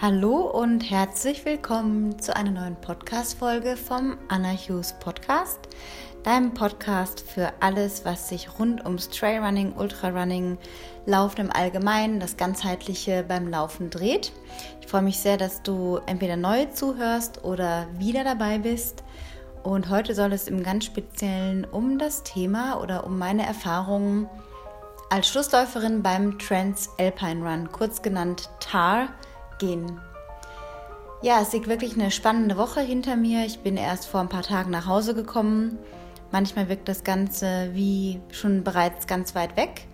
Hallo und herzlich willkommen zu einer neuen Podcast-Folge vom Anna Hughes Podcast, deinem Podcast für alles, was sich rund ums Trailrunning, Ultrarunning, Laufen im Allgemeinen, das Ganzheitliche beim Laufen dreht. Ich freue mich sehr, dass du entweder neu zuhörst oder wieder dabei bist. Und heute soll es im ganz Speziellen um das Thema oder um meine Erfahrungen als Schlussläuferin beim Trans Alpine Run, kurz genannt TAR, gehen. Ja, es liegt wirklich eine spannende Woche hinter mir. Ich bin erst vor ein paar Tagen nach Hause gekommen. Manchmal wirkt das Ganze wie schon bereits ganz weit weg.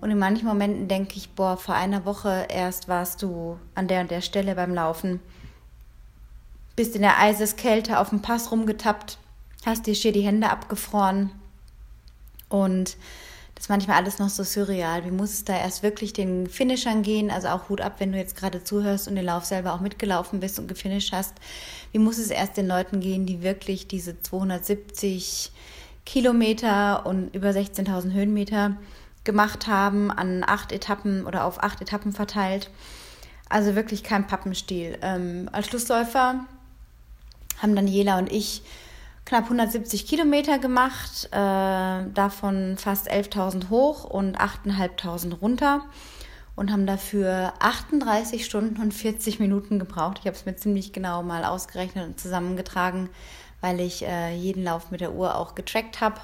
Und in manchen Momenten denke ich, boah, vor einer Woche erst warst du an der und der Stelle beim Laufen. Bist in der Eiseskälte auf dem Pass rumgetappt, hast dir schier die Hände abgefroren. Und ist manchmal alles noch so surreal. Wie muss es da erst wirklich den Finishern gehen? Also auch Hut ab, wenn du jetzt gerade zuhörst und den Lauf selber auch mitgelaufen bist und gefinisht hast. Wie muss es erst den Leuten gehen, die wirklich diese 270 Kilometer und über 16.000 Höhenmeter gemacht haben an acht Etappen oder auf acht Etappen verteilt? Also wirklich kein Pappenstiel. Ähm, als Schlussläufer haben Daniela und ich knapp 170 Kilometer gemacht, äh, davon fast 11.000 hoch und 8.500 runter und haben dafür 38 Stunden und 40 Minuten gebraucht. Ich habe es mir ziemlich genau mal ausgerechnet und zusammengetragen, weil ich äh, jeden Lauf mit der Uhr auch getrackt habe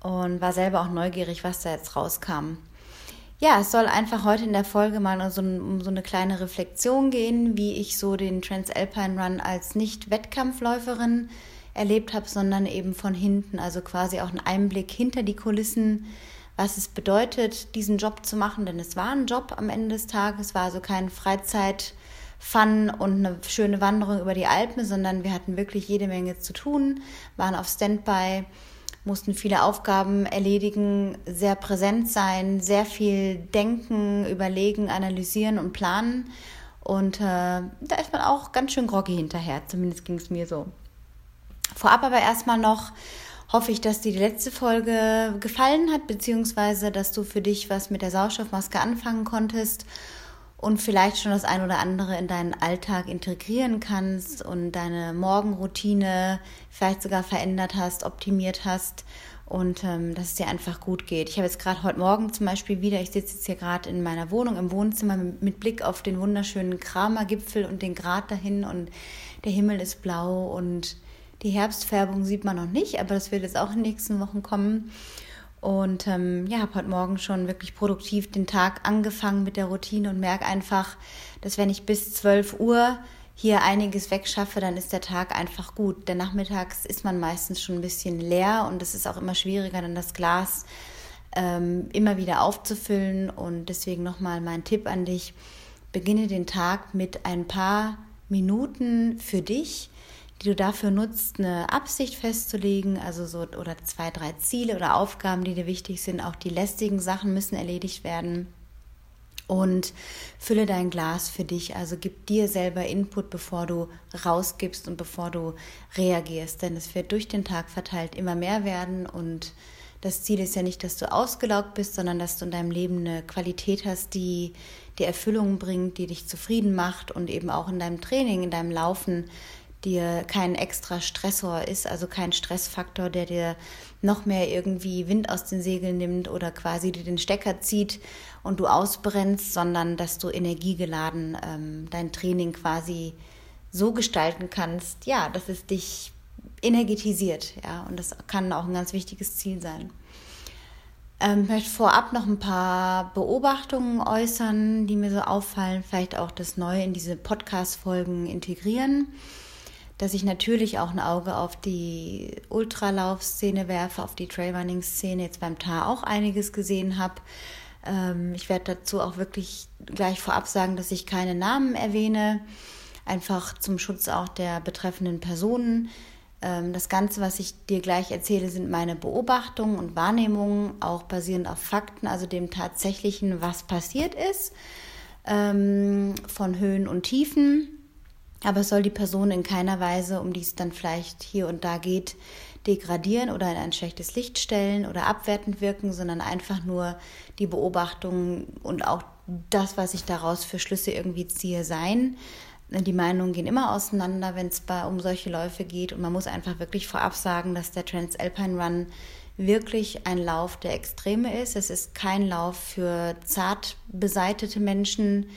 und war selber auch neugierig, was da jetzt rauskam. Ja, es soll einfach heute in der Folge mal so, um so eine kleine Reflexion gehen, wie ich so den Transalpine Run als Nicht-Wettkampfläuferin erlebt habe, sondern eben von hinten, also quasi auch ein Einblick hinter die Kulissen, was es bedeutet, diesen Job zu machen, denn es war ein Job am Ende des Tages, es war also kein Freizeit. Fun und eine schöne Wanderung über die Alpen, sondern wir hatten wirklich jede Menge zu tun, waren auf Standby, mussten viele Aufgaben erledigen, sehr präsent sein, sehr viel denken, überlegen, analysieren und planen. Und äh, da ist man auch ganz schön groggy hinterher, zumindest ging es mir so. Vorab aber erstmal noch hoffe ich, dass dir die letzte Folge gefallen hat, beziehungsweise dass du für dich was mit der Sauerstoffmaske anfangen konntest und vielleicht schon das ein oder andere in deinen Alltag integrieren kannst und deine Morgenroutine vielleicht sogar verändert hast, optimiert hast und ähm, dass es dir einfach gut geht. Ich habe jetzt gerade heute Morgen zum Beispiel wieder, ich sitze jetzt hier gerade in meiner Wohnung im Wohnzimmer mit, Blick auf den wunderschönen Kramer-Gipfel und den Grat dahin und der Himmel ist blau und die Herbstfärbung sieht man noch nicht, aber das wird jetzt auch in den nächsten Wochen kommen. Und ähm, ja, habe heute Morgen schon wirklich produktiv den Tag angefangen mit der Routine und merke einfach, dass wenn ich bis 12 Uhr hier einiges wegschaffe, dann ist der Tag einfach gut. Denn nachmittags ist man meistens schon ein bisschen leer und es ist auch immer schwieriger, dann das Glas ähm, immer wieder aufzufüllen. Und deswegen nochmal mein Tipp an dich, beginne den Tag mit ein paar Minuten für dich, die du dafür nutzt, eine Absicht festzulegen, also so oder zwei, drei Ziele oder Aufgaben, die dir wichtig sind. Auch die lästigen Sachen müssen erledigt werden. Und fülle dein Glas für dich, also gib dir selber Input, bevor du rausgibst und bevor du reagierst. Denn es wird durch den Tag verteilt immer mehr werden und das Ziel ist ja nicht, dass du ausgelaugt bist, sondern dass du in deinem Leben eine Qualität hast, die dir Erfüllung bringt, die dich zufrieden macht und eben auch in deinem Training, in deinem Laufen dir kein extra Stressor ist, also kein Stressfaktor, der dir noch mehr irgendwie Wind aus den Segeln nimmt oder quasi dir den Stecker zieht und du ausbrennst, sondern dass du energiegeladen ähm, dein Training quasi so gestalten kannst, ja, dass es dich energetisiert, ja, und das kann auch ein ganz wichtiges Ziel sein. Ähm, ich möchte vorab noch ein paar Beobachtungen äußern, die mir so auffallen, vielleicht auch das Neue in diese Podcast-Folgen integrieren dass ich natürlich auch ein Auge auf die Ultralaufszene werfe, auf die Trailrunning-Szene, jetzt beim TAR auch einiges gesehen habe. Ähm, ich werde dazu auch wirklich gleich vorab sagen, dass ich keine Namen erwähne, einfach zum Schutz auch der betreffenden Personen. Ähm, das Ganze, was ich dir gleich erzähle, sind meine Beobachtungen und Wahrnehmungen, auch basierend auf Fakten, also dem tatsächlichen, was passiert ist, ähm, von Höhen und Tiefen aber es soll die Person in keiner Weise, um die es dann vielleicht hier und da geht, degradieren oder in ein schlechtes Licht stellen oder abwertend wirken, sondern einfach nur die Beobachtung und auch das, was ich daraus für Schlüsse irgendwie ziehe, sein. die Meinungen gehen immer auseinander, wenn es um solche Läufe geht. Und man muss einfach wirklich vorab sagen, dass der Transalpine Run wirklich ein Lauf der Extreme ist. Es ist kein Lauf für zart beseitete Menschen,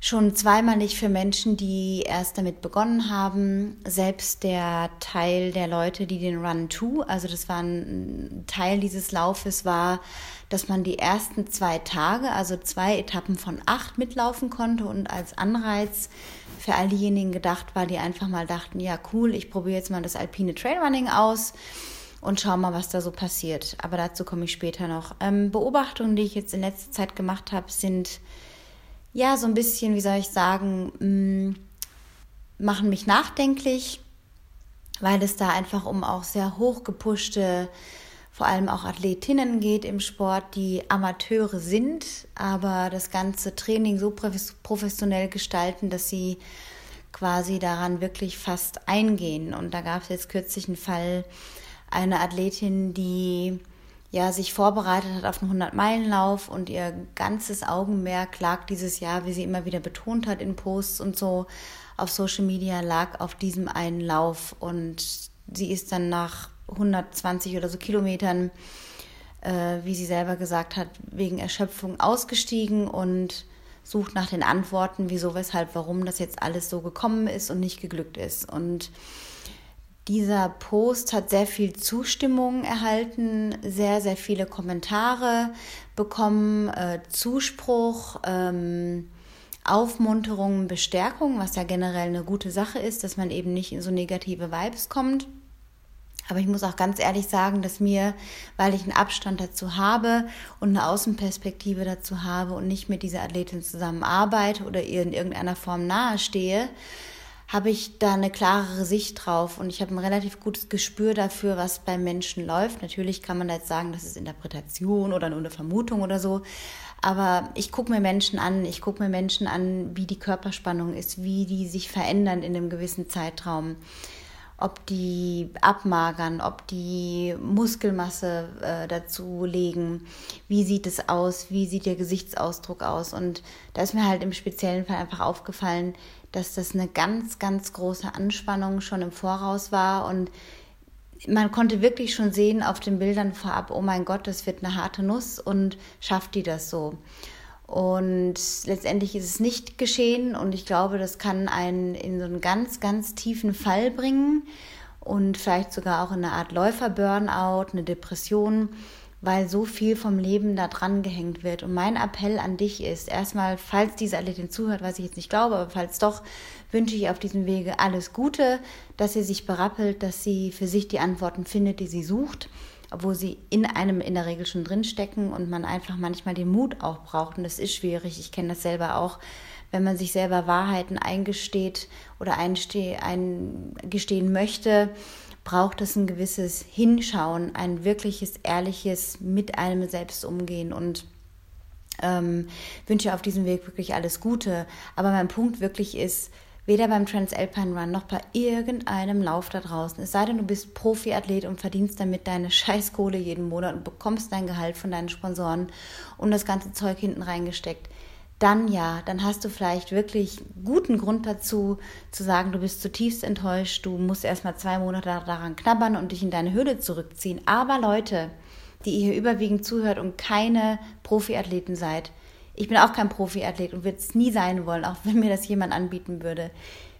schon zweimal nicht für Menschen, die erst damit begonnen haben. Selbst der Teil der Leute, die den Run 2, also das war ein Teil dieses Laufes, war, dass man die ersten zwei Tage, also zwei Etappen von acht mitlaufen konnte und als Anreiz für all diejenigen gedacht war, die einfach mal dachten, ja cool, ich probiere jetzt mal das alpine Trailrunning aus und schau mal, was da so passiert. Aber dazu komme ich später noch. Ähm, Beobachtungen, die ich jetzt in letzter Zeit gemacht habe, sind ja so ein bisschen, wie soll ich sagen, mm, machen mich nachdenklich, weil es da einfach um auch sehr hochgepushte, vor allem auch Athletinnen geht im Sport, die Amateure sind, aber das ganze Training so professionell gestalten, dass sie quasi daran wirklich fast eingehen. Und da gab es jetzt kürzlich einen Fall, eine Athletin, die ja sich vorbereitet hat auf einen 100-Meilen-Lauf und ihr ganzes Augenmerk lag dieses Jahr, wie sie immer wieder betont hat in Posts und so auf Social Media, lag auf diesem einen Lauf und sie ist dann nach 120 oder so Kilometern, äh, wie sie selber gesagt hat, wegen Erschöpfung ausgestiegen und sucht nach den Antworten, wieso, weshalb, warum das jetzt alles so gekommen ist und nicht geglückt ist. Und dieser Post hat sehr viel Zustimmung erhalten, sehr, sehr viele Kommentare bekommen, äh, Zuspruch, ähm, Aufmunterung, Bestärkung, was ja generell eine gute Sache ist, dass man eben nicht in so negative Vibes kommt. Aber ich muss auch ganz ehrlich sagen, dass mir, weil ich einen Abstand dazu habe und eine Außenperspektive dazu habe und nicht mit dieser Athletin zusammenarbeite oder ihr in irgendeiner Form nahestehe, habe ich da eine klarere Sicht drauf und ich habe ein relativ gutes Gespür dafür, was beim Menschen läuft. Natürlich kann man da jetzt sagen, das ist Interpretation oder nur eine Vermutung oder so, aber ich gucke mir Menschen an, ich gucke mir Menschen an, wie die Körperspannung ist, wie die sich verändern in einem gewissen Zeitraum ob die abmagern, ob die Muskelmasse äh, dazu legen, wie sieht es aus, wie sieht der Gesichtsausdruck aus. Und da ist mir halt im speziellen Fall einfach aufgefallen, dass das eine ganz, ganz große Anspannung schon im Voraus war und man konnte wirklich schon sehen auf den Bildern vorab, oh mein Gott, das wird eine harte Nuss und schafft die das so. Und letztendlich ist es nicht geschehen und ich glaube, das kann einen in so einen ganz, ganz tiefen Fall bringen und vielleicht sogar auch in eine Art Läufer-Burnout, eine Depression, weil so viel vom Leben da dran gehängt wird. Und mein Appell an dich ist, erstmal, falls diese Athletin zuhört, was ich jetzt nicht glaube, aber falls doch, wünsche ich auf diesem Wege alles Gute, dass sie sich berappelt, dass sie für sich die Antworten findet, die sie sucht obwohl sie in einem in der Regel schon drinstecken und man einfach manchmal den Mut auch braucht. Und das ist schwierig. Ich kenne das selber auch, wenn man sich selber Wahrheiten eingesteht oder eingestehen möchte, braucht es ein gewisses Hinschauen, ein wirkliches, ehrliches mit einem selbst umgehen und ähm, wünsche auf diesem Weg wirklich alles Gute. Aber mein Punkt wirklich ist, Weder beim Transalpine Run noch bei irgendeinem Lauf da draußen. Es sei denn, du bist Profiathlet und verdienst damit deine Scheißkohle jeden Monat und bekommst dein Gehalt von deinen Sponsoren und das ganze Zeug hinten reingesteckt. Dann ja, dann hast du vielleicht wirklich guten Grund dazu, zu sagen, du bist zutiefst enttäuscht, du musst erstmal zwei Monate daran knabbern und dich in deine Höhle zurückziehen. Aber Leute, die ihr hier überwiegend zuhört und keine Profiathleten seid, ich bin auch kein Profiathlet und würde es nie sein wollen, auch wenn mir das jemand anbieten würde.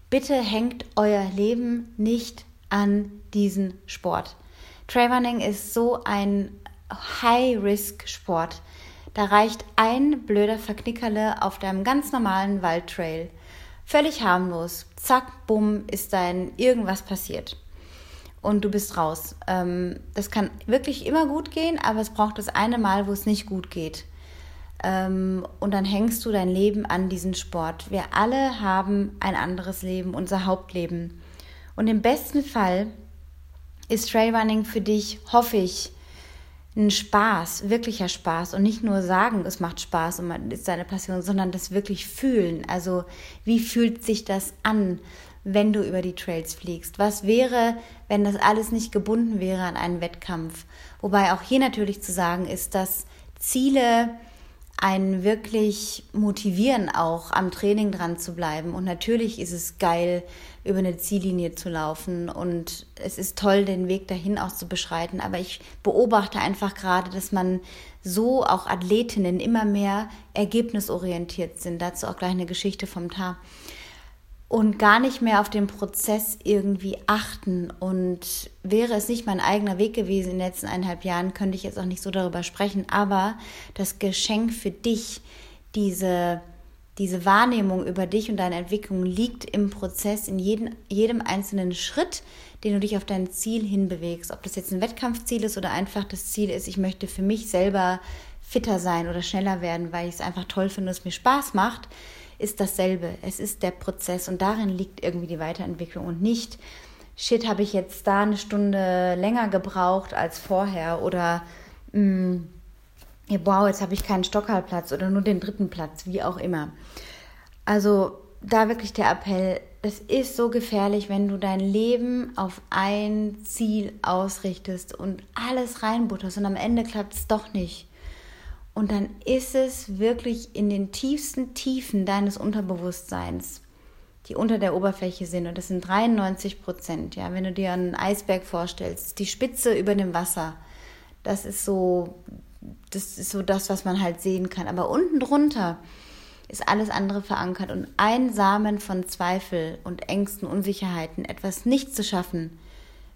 Bitte hängt euer Leben nicht an diesen Sport. Trailrunning ist so ein High-Risk-Sport. Da reicht ein blöder Verknickerle auf deinem ganz normalen Waldtrail. Völlig harmlos. Zack, bumm, ist dein irgendwas passiert. Und du bist raus. Ähm, das kann wirklich immer gut gehen, aber es braucht das eine Mal, wo es nicht gut geht. Ähm, und dann hängst du dein Leben an diesen Sport. Wir alle haben ein anderes Leben, unser Hauptleben. Und im besten Fall ist Trailrunning für dich, hoffe ich, ein Spaß, wirklicher Spaß und nicht nur sagen, es macht Spaß und man ist deine Passion, sondern das wirklich fühlen. Also wie fühlt sich das an, wenn du über die Trails fliegst? Was wäre, wenn das alles nicht gebunden wäre an einen Wettkampf? Wobei auch hier natürlich zu sagen ist, dass Ziele einen wirklich motivieren, auch am Training dran zu bleiben. Und natürlich ist es geil, über eine Ziellinie zu laufen. Und es ist toll, den Weg dahin auch zu beschreiten. Aber ich beobachte einfach gerade, dass man so auch Athletinnen immer mehr ergebnisorientiert sind. Dazu auch gleich eine Geschichte vom Tag und gar nicht mehr auf den Prozess irgendwie achten. Und wäre es nicht mein eigener Weg gewesen in den letzten eineinhalb Jahren, könnte ich jetzt auch nicht so darüber sprechen. Aber das Geschenk für dich, diese, diese Wahrnehmung über dich und deine Entwicklung liegt im Prozess, in jedem, jedem einzelnen Schritt, den du dich auf dein Ziel hinbewegst. Ob das jetzt ein Wettkampfziel ist oder einfach das Ziel ist, ich möchte für mich selber fitter sein oder schneller werden, weil ich es einfach toll finde, es mir Spaß macht ist dasselbe. Es ist der Prozess und darin liegt irgendwie die Weiterentwicklung und nicht, shit, habe ich jetzt da eine Stunde länger gebraucht als vorher oder mh, mm, wow, jetzt habe ich keinen Stockhaltplatz oder nur den dritten Platz, wie auch immer. Also da wirklich der Appell, es ist so gefährlich, wenn du dein Leben auf ein Ziel ausrichtest und alles reinbutterst und am Ende klappt es doch nicht. Und dann ist es wirklich in den tiefsten Tiefen deines Unterbewusstseins, die unter der Oberfläche sind. Und das sind 93 Prozent. Ja, wenn du dir einen Eisberg vorstellst, die Spitze über dem Wasser, das ist so, das ist so das, was man halt sehen kann. Aber unten drunter ist alles andere verankert. Und ein Samen von Zweifel und Ängsten, Unsicherheiten, etwas nicht zu schaffen,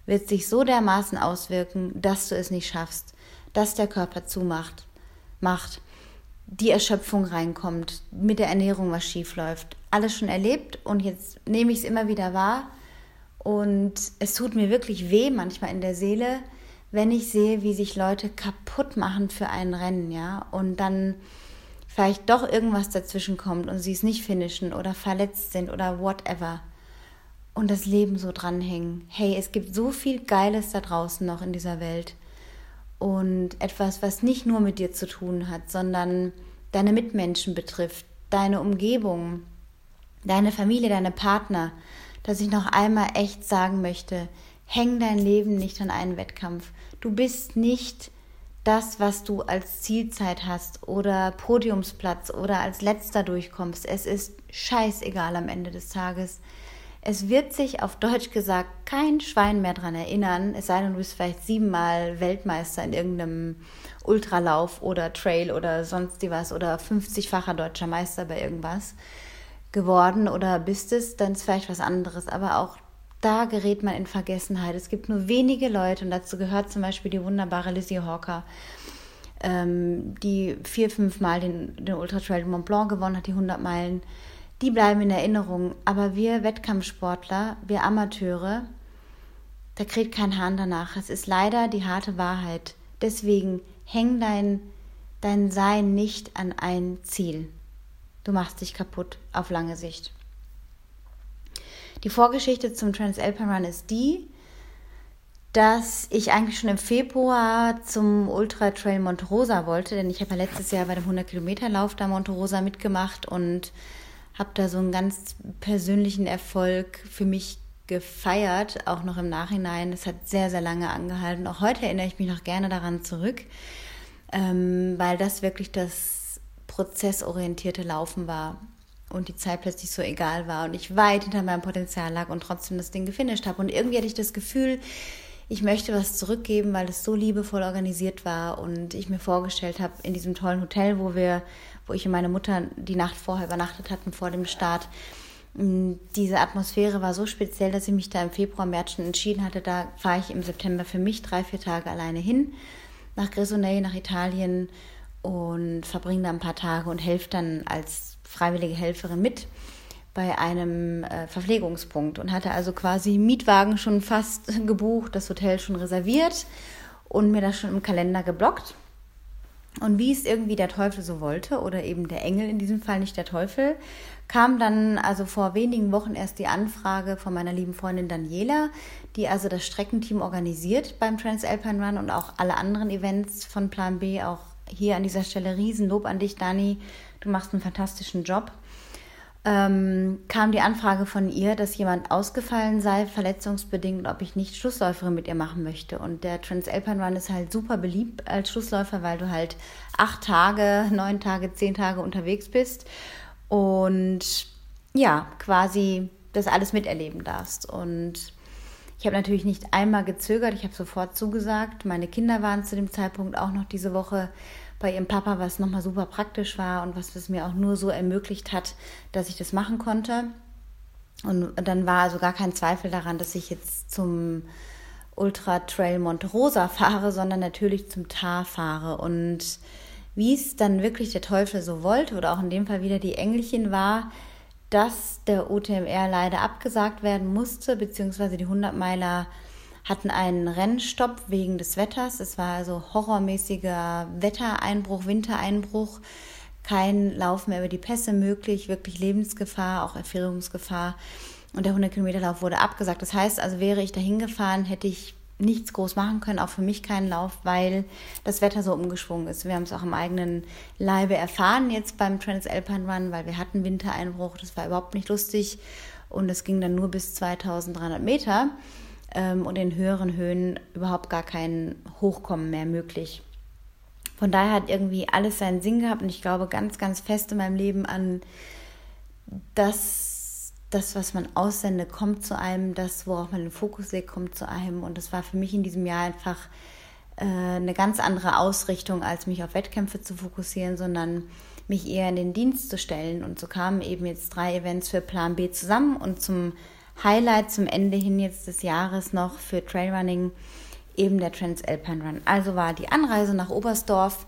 wird sich so dermaßen auswirken, dass du es nicht schaffst, dass der Körper zumacht, macht, die Erschöpfung reinkommt, mit der Ernährung was schief läuft. Alles schon erlebt und jetzt nehme ich es immer wieder wahr. Und es tut mir wirklich weh manchmal in der Seele, wenn ich sehe, wie sich Leute kaputt machen für ein Rennen, ja, und dann vielleicht doch irgendwas dazwischen kommt und sie es nicht finishen oder verletzt sind oder whatever und das Leben so dranhängen. Hey, es gibt so viel Geiles da draußen noch in dieser Welt und etwas, was nicht nur mit dir zu tun hat, sondern deine Mitmenschen betrifft, deine Umgebung, deine Familie, deine Partner, dass ich noch einmal echt sagen möchte, häng dein Leben nicht an einen Wettkampf. Du bist nicht das, was du als Zielzeit hast oder Podiumsplatz oder als letzter durchkommst. Es ist scheißegal am Ende des Tages. Es wird sich auf Deutsch gesagt kein Schwein mehr daran erinnern, es sei denn, du bist vielleicht siebenmal Weltmeister in irgendeinem Ultralauf oder Trail oder sonst was oder 50-facher deutscher Meister bei irgendwas geworden oder bist es, dann ist vielleicht was anderes. Aber auch da gerät man in Vergessenheit. Es gibt nur wenige Leute und dazu gehört zum Beispiel die wunderbare Lizzie Hawker, ähm, die vier, fünf Mal den, den Ultra Trail Mont Blanc gewonnen hat, die 100 Meilen die bleiben in Erinnerung. Aber wir Wettkampfsportler, wir Amateure, da kriegt kein Hahn danach. Es ist leider die harte Wahrheit. Deswegen häng dein, dein Sein nicht an ein Ziel. Du machst dich kaputt auf lange Sicht. Die Vorgeschichte zum Transalpine Run ist die, dass ich eigentlich schon im Februar zum Ultra Trail Monte Rosa wollte, denn ich habe ja letztes Jahr bei dem 100 Kilometer Lauf da Monte Rosa mitgemacht und habe da so einen ganz persönlichen Erfolg für mich gefeiert, auch noch im Nachhinein. Es hat sehr, sehr lange angehalten. Auch heute erinnere ich mich noch gerne daran zurück, ähm, weil das wirklich das prozessorientierte Laufen war und die Zeit plötzlich so egal war und ich weit hinter meinem Potenzial lag und trotzdem das Ding gefinisht habe. Und irgendwie hatte ich das Gefühl, ich möchte was zurückgeben, weil es so liebevoll organisiert war und ich mir vorgestellt habe, in diesem tollen Hotel, wo wir wo ich und meine Mutter die Nacht vorher übernachtet hatten, vor dem Start. Mm, diese Atmosphäre war so speziell, dass ich mich da im Februar, März schon entschieden hatte, da fahre ich im September für mich drei, vier Tage alleine hin, nach Grisonei, nach Italien und verbringe da ein paar Tage und helfe dann als freiwillige Helferin mit bei einem äh, Verpflegungspunkt und hatte also quasi Mietwagen schon fast gebucht, das Hotel schon reserviert und mir das schon im Kalender geblockt. Und wie es irgendwie der Teufel so wollte, oder eben der Engel in diesem Fall, nicht der Teufel, kam dann also vor wenigen Wochen erst die Anfrage von meiner lieben Freundin Daniela, die also das Streckenteam organisiert beim Transalpine Run und auch alle anderen Events von Plan B. Auch hier an dieser Stelle Riesenlob an dich, Dani. Du machst einen fantastischen Job. Ähm, kam die Anfrage von ihr, dass jemand ausgefallen sei, verletzungsbedingt, ob ich nicht Schlussläuferin mit ihr machen möchte. Und der Transalpine Run ist halt super beliebt als Schlussläufer, weil du halt acht Tage, neun Tage, zehn Tage unterwegs bist und ja, quasi das alles miterleben darfst. Und ich habe natürlich nicht einmal gezögert, ich habe sofort zugesagt. Meine Kinder waren zu dem Zeitpunkt auch noch diese Woche bei ihrem Papa, was nochmal super praktisch war und was es mir auch nur so ermöglicht hat, dass ich das machen konnte. Und dann war also gar kein Zweifel daran, dass ich jetzt zum Ultra Trail Monte Rosa fahre, sondern natürlich zum Tar fahre. Und wie es dann wirklich der Teufel so wollte oder auch in dem Fall wieder die Engelchen war, dass der OTMR leider abgesagt werden musste, beziehungsweise die 100 Meiler hatten einen Rennstopp wegen des Wetters. Es war also horrormäßiger Wettereinbruch, Wintereinbruch, kein Lauf mehr über die Pässe möglich, wirklich Lebensgefahr, auch Erfrierungsgefahr. Und der 100 Kilometer Lauf wurde abgesagt. Das heißt also, wäre ich dahin gefahren, hätte ich nichts groß machen können, auch für mich keinen Lauf, weil das Wetter so umgeschwungen ist. Wir haben es auch im eigenen Leibe erfahren jetzt beim Transalpine Run, weil wir hatten Wintereinbruch, das war überhaupt nicht lustig und es ging dann nur bis 2300 Meter ähm, und in höheren Höhen überhaupt gar kein Hochkommen mehr möglich. Von daher hat irgendwie alles seinen Sinn gehabt und ich glaube ganz, ganz fest in meinem Leben an das, das, was man aussendet, kommt zu einem, das, worauf man den Fokus legt, kommt zu einem. Und das war für mich in diesem Jahr einfach äh, eine ganz andere Ausrichtung, als mich auf Wettkämpfe zu fokussieren, sondern mich eher in den Dienst zu stellen. Und so kamen eben jetzt drei Events für Plan B zusammen und zum Highlight zum Ende hin jetzt des Jahres noch für Trailrunning eben der Transalpine Run. Also war die Anreise nach Oberstdorf,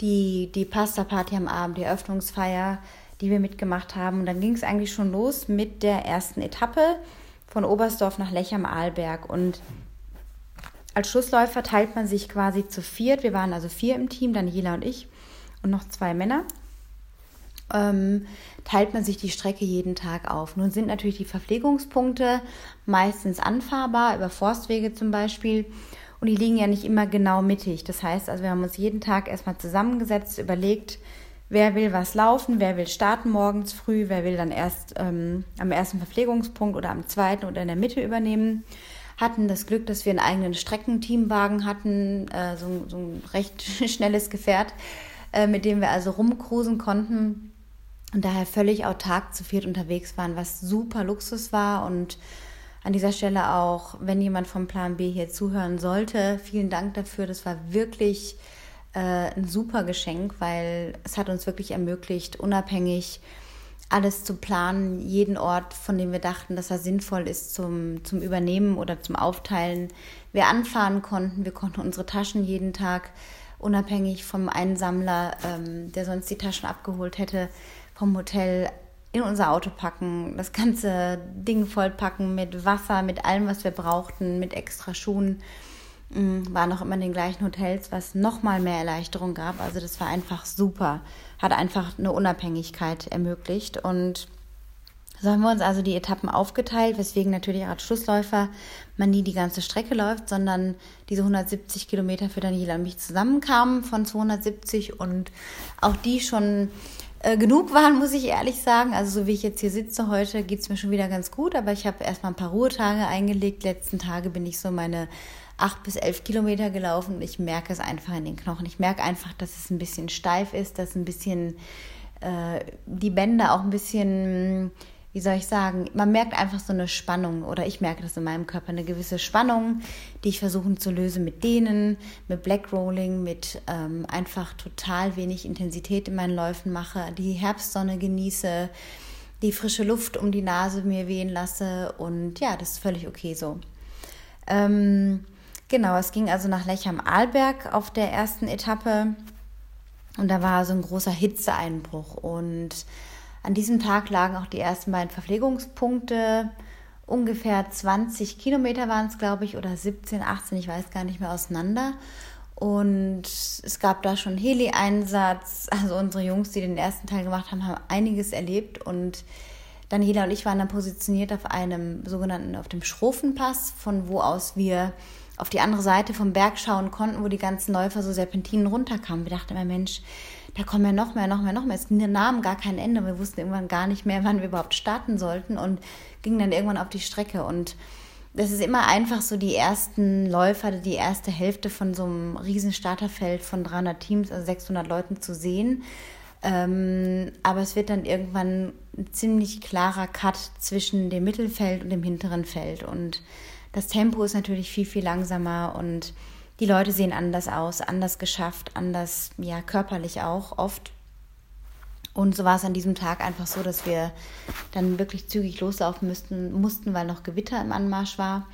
die, die Pasta-Party am Abend, die Eröffnungsfeier, die wir mitgemacht haben. Und dann ging es eigentlich schon los mit der ersten Etappe von Oberstdorf nach Lech am Arlberg. Und als Schlussläufer teilt man sich quasi zu viert. Wir waren also vier im Team, Daniela und ich und noch zwei Männer ähm, teilt man sich die Strecke jeden Tag auf. Nun sind natürlich die Verpflegungspunkte meistens anfahrbar, über Forstwege zum Beispiel. Und die liegen ja nicht immer genau mittig. Das heißt, also wir haben uns jeden Tag erstmal zusammengesetzt, überlegt, wer will was laufen, wer will starten morgens früh, wer will dann erst ähm, am ersten Verpflegungspunkt oder am zweiten oder in der Mitte übernehmen. Hatten das Glück, dass wir einen eigenen Streckenteamwagen hatten, äh, so, so, ein recht schnelles Gefährt, äh, mit dem wir also rumcruisen konnten und daher völlig autark zu viert unterwegs waren, was super Luxus war und an dieser Stelle auch, wenn jemand vom Plan B hier zuhören sollte, vielen Dank dafür. Das war wirklich äh, ein super Geschenk, weil es hat uns wirklich ermöglicht, unabhängig alles zu planen, jeden Ort, von dem wir dachten, dass er sinnvoll ist zum, zum Übernehmen oder zum Aufteilen, wir anfahren konnten. Wir konnten unsere Taschen jeden Tag unabhängig vom Einsammler, ähm, der sonst die Taschen abgeholt hätte, vom Hotel in unser Auto packen, das ganze Ding vollpacken mit Wasser, mit allem, was wir brauchten, mit extra Schuhen. Mm, war noch immer in den gleichen Hotels, was nochmal mehr Erleichterung gab. Also das war einfach super. Hat einfach eine Unabhängigkeit ermöglicht. Und so haben wir uns also die Etappen aufgeteilt, weswegen natürlich als Schlussläufer man nie die ganze Strecke läuft, sondern diese 170 Kilometer für Daniela und mich zusammenkamen von 270 und auch die schon äh, genug waren, muss ich ehrlich sagen. Also so wie ich jetzt hier sitze heute, geht es mir schon wieder ganz gut, aber ich habe erstmal ein paar Ruhetage eingelegt. Letzten Tage bin ich so meine acht bis elf Kilometer gelaufen ich merke es einfach in den Knochen. Ich merke einfach, dass es ein bisschen steif ist, dass ein bisschen äh, die Bänder auch ein bisschen wie soll ich sagen, man merkt einfach so eine Spannung oder ich merke das in meinem Körper, eine gewisse Spannung, die ich versuche zu lösen mit denen, mit Black Rolling, mit ähm, einfach total wenig Intensität in meinen Läufen mache, die Herbstsonne genieße, die frische Luft um die Nase mir wehen lasse und ja, das ist völlig okay so. Ähm, genau, es ging also nach Lech am Arlberg auf der ersten Etappe und da war so ein großer Hitzeeinbruch und an diesem Tag lagen auch die ersten beiden Verpflegungspunkte. Ungefähr 20 Kilometer waren es, glaube ich, oder 17, 18, ich weiß gar nicht mehr auseinander. Und es gab da schon Heli-Einsatz. Also unsere Jungs, die den ersten Teil gemacht haben, haben einiges erlebt. Und Daniela und ich waren dann positioniert auf einem sogenannten, auf dem Schrofenpass, von wo aus wir auf die andere Seite vom Berg schauen konnten, wo die ganzen Läufer so Serpentinen runterkamen. Wir dachten immer, Mensch, da kommen ja noch mehr, noch mehr, noch mehr. Es nahm gar kein Ende. Wir wussten irgendwann gar nicht mehr, wann wir überhaupt starten sollten und gingen dann irgendwann auf die Strecke. Und das ist immer einfach so die ersten Läufer, die erste Hälfte von so einem riesen Starterfeld von 300 Teams, also 600 Leuten zu sehen. Ähm, aber es wird dann irgendwann ein ziemlich klarer Cut zwischen dem Mittelfeld und dem hinteren Feld. Und das Tempo ist natürlich viel, viel langsamer und die Leute sehen anders aus, anders geschafft, anders, ja, körperlich auch oft. Und so war es an diesem Tag einfach so, dass wir dann wirklich zügig loslaufen müssten, mussten, weil noch Gewitter im Anmarsch war.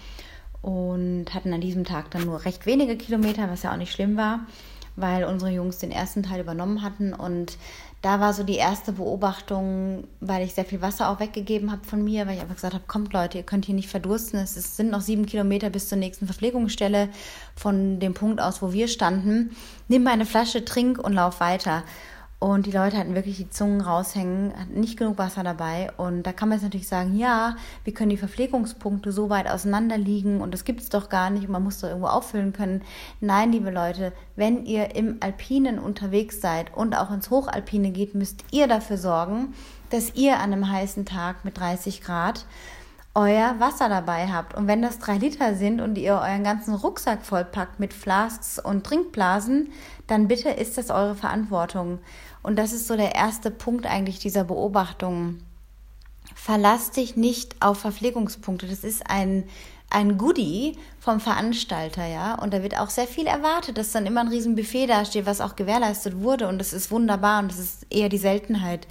Und hatten an diesem Tag dann nur recht wenige Kilometer, was ja auch nicht schlimm war, weil unsere Jungs den ersten Teil übernommen hatten. Und da war so die erste Beobachtung, weil ich sehr viel Wasser auch weggegeben habe von mir, weil ich einfach gesagt habe, kommt Leute, ihr könnt hier nicht verdursten. Es sind noch sieben Kilometer bis zur nächsten Verpflegungsstelle von dem Punkt aus, wo wir standen. Nimm meine Flasche, trink und lauf weiter. Und die Leute hatten wirklich die Zungen raushängen, hatten nicht genug Wasser dabei. Und da kann man jetzt natürlich sagen, ja, wir können die Verpflegungspunkte so weit auseinander liegen und das gibt es doch gar nicht und man muss doch irgendwo auffüllen können. Nein, liebe Leute, wenn ihr im Alpinen unterwegs seid und auch ins Hochalpine geht, müsst ihr dafür sorgen, dass ihr an einem heißen Tag mit 30 Grad euer Wasser dabei habt. Und wenn das drei Liter sind und ihr euren ganzen Rucksack vollpackt mit Flasks und Trinkblasen, dann bitte ist das eure Verantwortung. Und das ist so der erste Punkt eigentlich dieser Beobachtung. Verlass dich nicht auf Verpflegungspunkte. Das ist ein, ein Goodie vom Veranstalter, ja. Und da wird auch sehr viel erwartet, dass dann immer ein riesen Buffet dasteht, was auch gewährleistet wurde. Und das ist wunderbar und das ist eher die Seltenheit.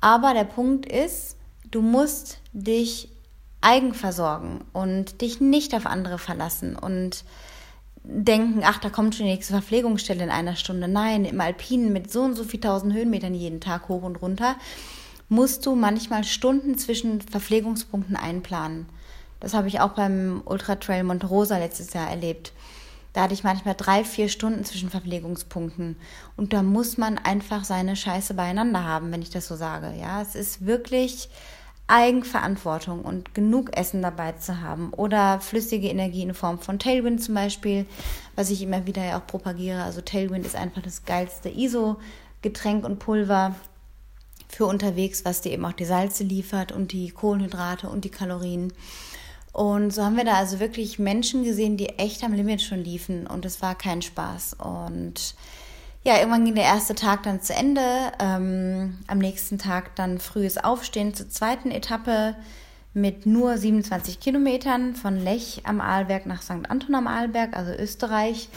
Aber der Punkt ist, du musst dich eigenversorgen und dich nicht auf andere verlassen und denken, ach, da kommt schon die nächste Verpflegungsstelle in einer Stunde. Nein, im Alpinen mit so und so viel tausend Höhenmetern jeden Tag hoch und runter musst du manchmal Stunden zwischen Verpflegungspunkten einplanen. Das habe ich auch beim Ultra Trail Monte Rosa letztes Jahr erlebt. Da hatte ich manchmal drei, vier Stunden zwischen Verpflegungspunkten. Und da muss man einfach seine Scheiße beieinander haben, wenn ich das so sage. Ja, es ist wirklich Eigenverantwortung und genug Essen dabei zu haben oder flüssige Energie in Form von Tailwind zum Beispiel, was ich immer wieder ja auch propagiere. Also Tailwind ist einfach das geilste ISO-Getränk und Pulver für unterwegs, was dir eben auch die Salze liefert und die Kohlenhydrate und die Kalorien. Und so haben wir da also wirklich Menschen gesehen, die echt am Limit schon liefen und es war kein Spaß. Und ja, irgendwann ging der erste Tag dann zu Ende. Ähm, am nächsten Tag dann frühes Aufstehen zur zweiten Etappe mit nur 27 Kilometern von Lech am Arlberg nach St. Anton am Arlberg, also Österreich.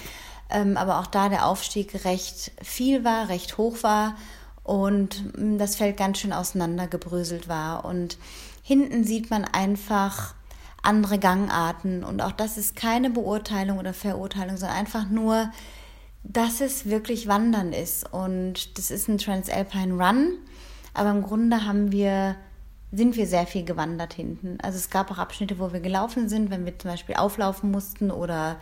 Ähm, aber auch da der Aufstieg recht viel war, recht hoch war und mm, das Feld ganz schön auseinandergebröselt war. Und hinten sieht man einfach andere Gangarten und auch das ist keine Beurteilung oder Verurteilung, sondern einfach nur dass es wirklich Wandern ist. Und das ist ein Transalpine Run. Aber im Grunde haben wir, sind wir sehr viel gewandert hinten. Also es gab auch Abschnitte, wo wir gelaufen sind, wenn wir zum Beispiel auflaufen mussten oder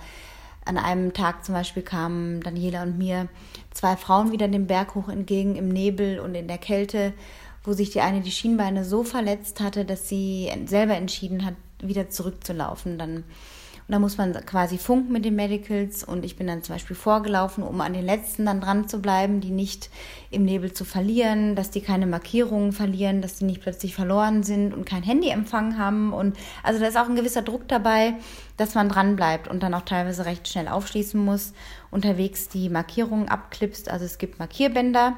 an einem Tag zum Beispiel kamen Daniela und mir zwei Frauen wieder den Berg hoch entgegen im Nebel und in der Kälte, wo sich die eine die Schienbeine so verletzt hatte, dass sie selber entschieden hat, wieder zurückzulaufen. Dann und da muss man quasi funken mit den Medicals und ich bin dann zum Beispiel vorgelaufen, um an den letzten dann dran zu bleiben, die nicht im Nebel zu verlieren, dass die keine Markierungen verlieren, dass die nicht plötzlich verloren sind und kein Handyempfang haben. Und also da ist auch ein gewisser Druck dabei, dass man dran bleibt und dann auch teilweise recht schnell aufschließen muss, unterwegs die Markierungen abklipst. Also es gibt Markierbänder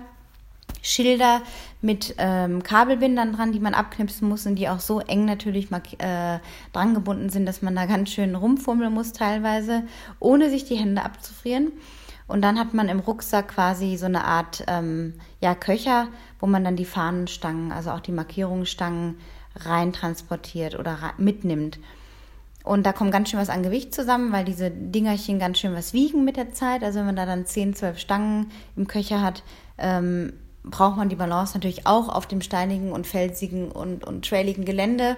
Schilder mit ähm, Kabelbindern dran, die man abknipsen muss und die auch so eng natürlich äh, dran gebunden sind, dass man da ganz schön rumfummeln muss teilweise, ohne sich die Hände abzufrieren. Und dann hat man im Rucksack quasi so eine Art ähm, ja, Köcher, wo man dann die Fahnenstangen, also auch die Markierungsstangen rein transportiert oder mitnimmt. Und da kommt ganz schön was an Gewicht zusammen, weil diese Dingerchen ganz schön was wiegen mit der Zeit. Also wenn man da dann 10, 12 Stangen im Köcher hat, ähm, braucht man die Balance natürlich auch auf dem steinigen und felsigen und, und trailigen Gelände.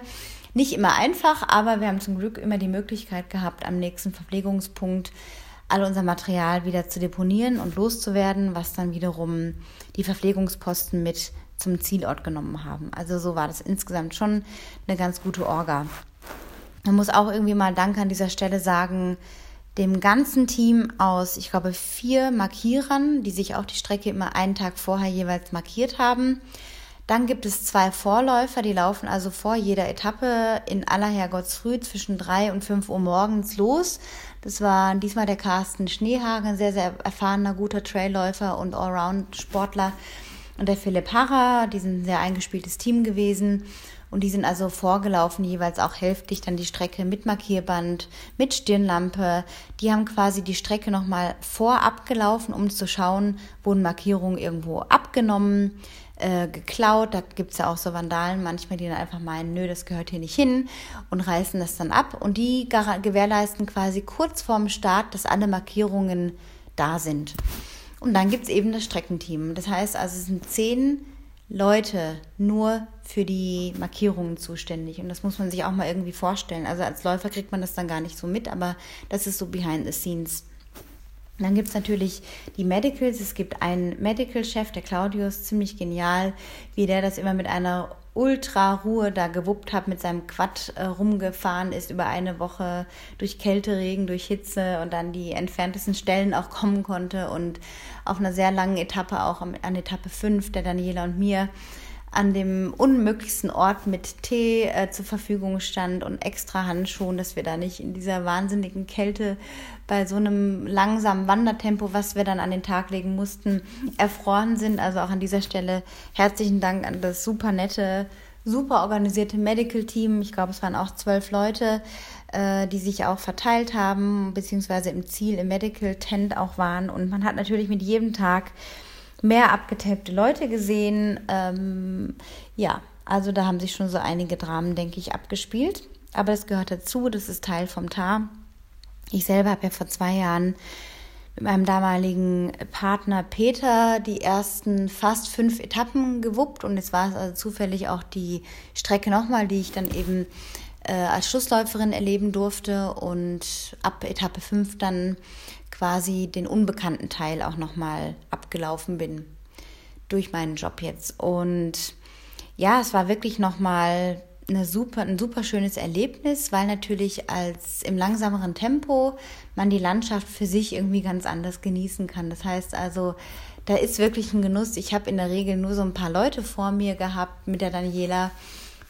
Nicht immer einfach, aber wir haben zum Glück immer die Möglichkeit gehabt, am nächsten Verpflegungspunkt all unser Material wieder zu deponieren und loszuwerden, was dann wiederum die Verpflegungsposten mit zum Zielort genommen haben. Also so war das insgesamt schon eine ganz gute Orga. Man muss auch irgendwie mal Dank an dieser Stelle sagen, dem ganzen Team aus, ich glaube, vier Markierern, die sich auch die Strecke immer einen Tag vorher jeweils markiert haben. Dann gibt es zwei Vorläufer, die laufen also vor jeder Etappe in aller Herrgottsfrüh zwischen drei und fünf Uhr morgens los. Das war diesmal der Carsten Schneehagen, sehr, sehr erfahrener, guter Trailläufer und Allround-Sportler. Und der Philipp Harrer, die sind ein sehr eingespieltes Team gewesen. Und die sind also vorgelaufen, jeweils auch hälftig dann die Strecke mit Markierband, mit Stirnlampe. Die haben quasi die Strecke nochmal vorab gelaufen, um zu schauen, wurden Markierungen irgendwo abgenommen, äh, geklaut. Da gibt's ja auch so Vandalen manchmal, die dann einfach meinen, nö, das gehört hier nicht hin und reißen das dann ab. Und die gewährleisten quasi kurz vorm Start, dass alle Markierungen da sind. Und dann gibt's eben das Streckenteam. Das heißt also, es sind zehn Leute nur für die Markierungen zuständig. Und das muss man sich auch mal irgendwie vorstellen. Also als Läufer kriegt man das dann gar nicht so mit, aber das ist so behind the scenes. Dann gibt es natürlich die Medicals. Es gibt einen Medical-Chef, der Claudius, ziemlich genial, wie der das immer mit einer Ultra-Ruhe da gewuppt hat, mit seinem Quad äh, rumgefahren ist über eine Woche durch Kälte, Regen, durch Hitze und dann die entferntesten Stellen auch kommen konnte und auf einer sehr langen Etappe, auch an Etappe 5 der Daniela und mir, an dem unmöglichsten Ort mit Tee äh, zur Verfügung stand und extra Handschuhen, dass wir da nicht in dieser wahnsinnigen Kälte bei so einem langsamen Wandertempo, was wir dann an den Tag legen mussten, erfroren sind. Also auch an dieser Stelle herzlichen Dank an das super nette, super organisierte Medical Team. Ich glaube, es waren auch zwölf Leute, äh, die sich auch verteilt haben, beziehungsweise im Ziel im Medical Tent auch waren. Und man hat natürlich mit jedem Tag mehr abgetappte Leute gesehen. Ähm, ja, also da haben sich schon so einige Dramen, denke ich, abgespielt. Aber es gehört dazu, das ist Teil vom TAR. Ich selber habe ja vor zwei Jahren mit meinem damaligen Partner Peter die ersten fast fünf Etappen gewuppt und jetzt war es also zufällig auch die Strecke nochmal, die ich dann eben äh, als Schlussläuferin erleben durfte und ab Etappe fünf dann quasi den unbekannten Teil auch nochmal abgelaufen bin durch meinen Job jetzt. Und ja, es war wirklich nochmal eine super, ein super schönes Erlebnis, weil natürlich als im langsameren Tempo man die Landschaft für sich irgendwie ganz anders genießen kann. Das heißt also, da ist wirklich ein Genuss. Ich habe in der Regel nur so ein paar Leute vor mir gehabt mit der Daniela.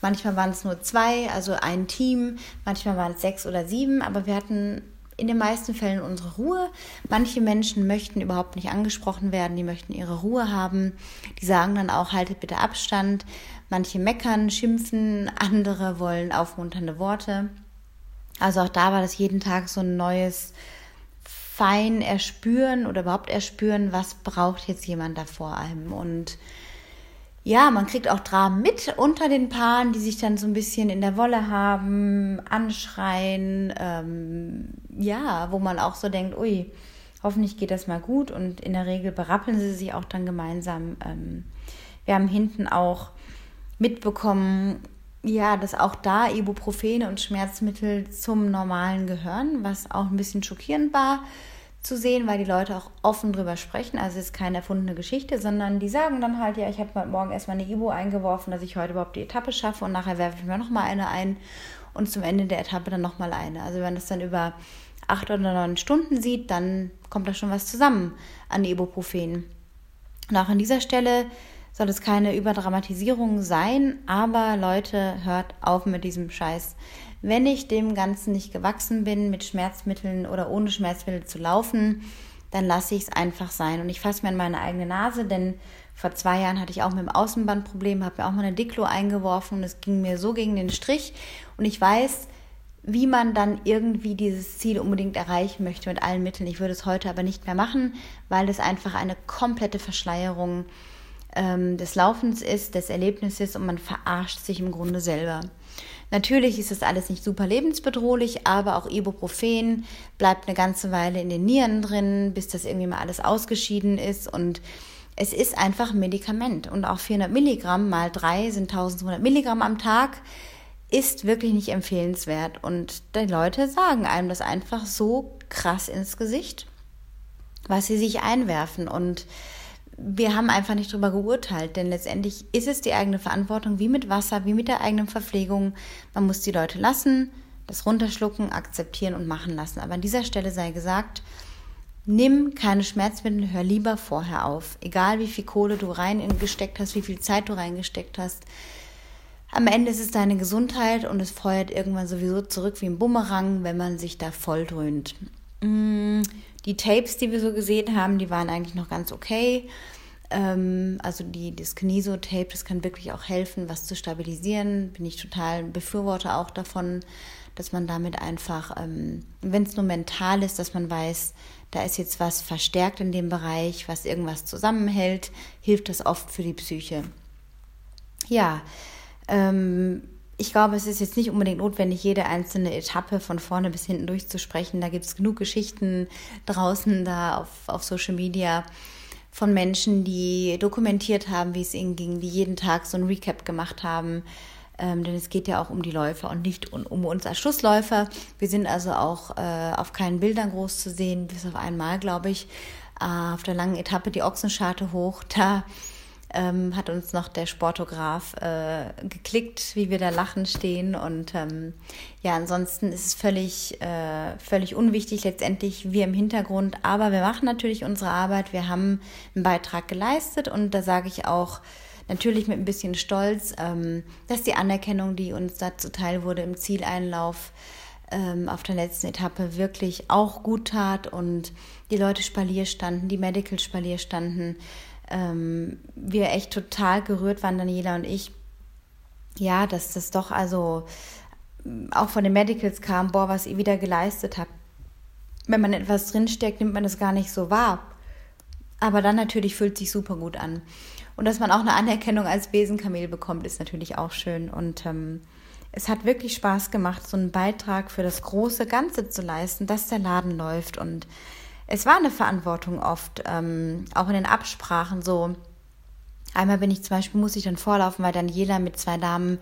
Manchmal waren es nur zwei, also ein Team, manchmal waren es sechs oder sieben, aber wir hatten in den meisten Fällen unsere Ruhe. Manche Menschen möchten überhaupt nicht angesprochen werden, die möchten ihre Ruhe haben. Die sagen dann auch, haltet bitte Abstand. Manche meckern, schimpfen, andere wollen aufmunternde Worte. Also auch da war das jeden Tag so ein neues fein erspüren oder überhaupt erspüren, was braucht jetzt jemand da vor einem. Und ja, man kriegt auch Dramen mit unter den Paaren, die sich dann so ein bisschen in der Wolle haben, anschreien, ähm, ja, wo man auch so denkt, ui, hoffentlich geht das mal gut und in der Regel berappeln sie sich auch dann gemeinsam. Ähm, wir haben hinten auch mitbekommen, ja, dass auch da Ibuprofene und Schmerzmittel zum Normalen gehören, was auch ein bisschen schockierend war zu sehen, weil die Leute auch offen drüber sprechen. Also es ist keine erfundene Geschichte, sondern die sagen dann halt, ja, ich habe Morgen erstmal eine Ibu eingeworfen, dass ich heute überhaupt die Etappe schaffe und nachher werfe ich mir nochmal eine ein und zum Ende der Etappe dann nochmal eine. Also wenn das dann über acht oder neun Stunden sieht, dann kommt da schon was zusammen an Ibuprofen. Und auch an dieser Stelle soll es keine Überdramatisierung sein, aber Leute, hört auf mit diesem Scheiß. Wenn ich dem Ganzen nicht gewachsen bin, mit Schmerzmitteln oder ohne Schmerzmittel zu laufen, dann lasse ich es einfach sein. Und ich fasse mir an meine eigene Nase, denn vor zwei Jahren hatte ich auch mit dem Außenbandproblem, habe mir auch mal eine Diklo eingeworfen und es ging mir so gegen den Strich. Und ich weiß, wie man dann irgendwie dieses Ziel unbedingt erreichen möchte mit allen Mitteln. Ich würde es heute aber nicht mehr machen, weil es einfach eine komplette Verschleierung ähm, des Laufens ist, des Erlebnisses und man verarscht sich im Grunde selber. Natürlich ist das alles nicht super lebensbedrohlich, aber auch Ibuprofen bleibt eine ganze Weile in den Nieren drin, bis das irgendwie mal alles ausgeschieden ist. Und es ist einfach ein Medikament. Und auch 400 Milligramm mal drei sind 1200 Milligramm am Tag ist wirklich nicht empfehlenswert. Und die Leute sagen einem das einfach so krass ins Gesicht, was sie sich einwerfen. Und wir haben einfach nicht darüber geurteilt, denn letztendlich ist es die eigene Verantwortung, wie mit Wasser, wie mit der eigenen Verpflegung. Man muss die Leute lassen, Das runterschlucken, akzeptieren und machen lassen. Aber an dieser Stelle sei gesagt, nimm keine Schmerzmittel, hör lieber vorher auf. Egal wie viel Kohle du reingesteckt hast, wie viel Zeit du reingesteckt hast. Am Ende ist es deine Gesundheit und es feuert irgendwann sowieso zurück wie ein Bumerang, wenn man sich da voll dröhnt. Mm, die Tapes, die wir so gesehen haben, die waren eigentlich noch ganz okay. Ähm, also die, das Kineso-Tape, das kann wirklich auch helfen, was zu stabilisieren. Bin ich total Befürworter auch davon, dass man damit einfach, ähm, wenn es nur mental ist, dass man weiß, da ist jetzt was verstärkt in dem Bereich, was irgendwas zusammenhält, hilft das oft für die Psyche. Ja, ähm, ich glaube, es ist jetzt nicht unbedingt notwendig, jede einzelne Etappe von vorne bis hinten durchzusprechen. Da gibt es genug Geschichten draußen da auf, auf Social Media von Menschen, die dokumentiert haben, wie es ihnen ging, die jeden Tag so ein Recap gemacht haben. Ähm, denn es geht ja auch um die Läufer und nicht um, um uns als Schussläufer. Wir sind also auch äh, auf keinen Bildern groß zu sehen, bis auf einmal, glaube ich, äh, auf der langen Etappe die Ochsenscharte hoch. Da ähm, hat uns noch der Sportograf äh, geklickt, wie wir da lachen stehen. Und ähm, ja, ansonsten ist es völlig, äh, völlig unwichtig, letztendlich wir im Hintergrund. Aber wir machen natürlich unsere Arbeit. Wir haben einen Beitrag geleistet und da sage ich auch, natürlich mit ein bisschen Stolz, ähm, dass die Anerkennung, die uns da zuteil wurde im Zieleinlauf, ähm, auf der letzten Etappe wirklich auch gut tat und die Leute Spalier standen, die Medical Spalier standen, ähm, wir echt total gerührt waren, Daniela und ich, ja, dass das doch also auch von den Medicals kam, boah, was ihr wieder geleistet habt. Wenn man etwas drinsteckt, nimmt man das gar nicht so wahr. Aber dann natürlich fühlt sich super gut an. Und dass man auch eine Anerkennung als Besenkamel bekommt, ist natürlich auch schön. Und ähm, es hat wirklich Spaß gemacht, so einen Beitrag für das große Ganze zu leisten, dass der Laden läuft. Und es war eine Verantwortung oft, ähm, auch in den Absprachen so. Einmal bin ich zum Beispiel, muss ich dann vorlaufen, weil Daniela mit zwei Damen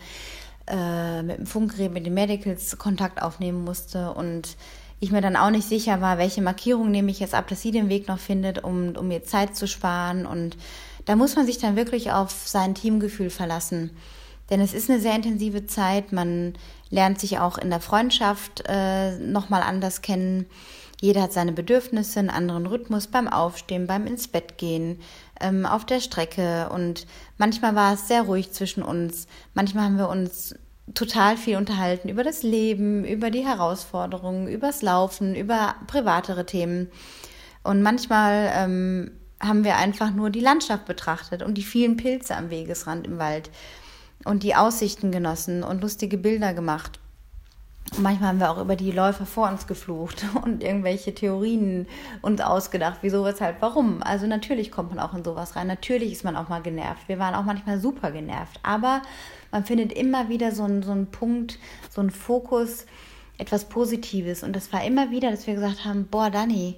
äh, mit dem Funkgerät, mit den Medicals Kontakt aufnehmen musste und ich mir dann auch nicht sicher war, welche Markierung nehme ich jetzt ab, dass sie den Weg noch findet, um, um mir Zeit zu sparen. Und da muss man sich dann wirklich auf sein Teamgefühl verlassen. Denn es ist eine sehr intensive Zeit. Man lernt sich auch in der Freundschaft äh, nochmal anders kennen. Jeder hat seine Bedürfnisse, einen anderen Rhythmus beim Aufstehen, beim ins Bett gehen, ähm, auf der Strecke. Und manchmal war es sehr ruhig zwischen uns. Manchmal haben wir uns total viel unterhalten über das Leben, über die Herausforderungen, übers Laufen, über privatere Themen. Und manchmal ähm, haben wir einfach nur die Landschaft betrachtet und die vielen Pilze am Wegesrand im Wald und die Aussichten genossen und lustige Bilder gemacht. Manchmal haben wir auch über die Läufer vor uns geflucht und irgendwelche Theorien uns ausgedacht, wieso, weshalb, warum. Also natürlich kommt man auch in sowas rein. Natürlich ist man auch mal genervt. Wir waren auch manchmal super genervt. Aber man findet immer wieder so einen, so einen Punkt, so einen Fokus, etwas Positives. Und das war immer wieder, dass wir gesagt haben, boah, Dani,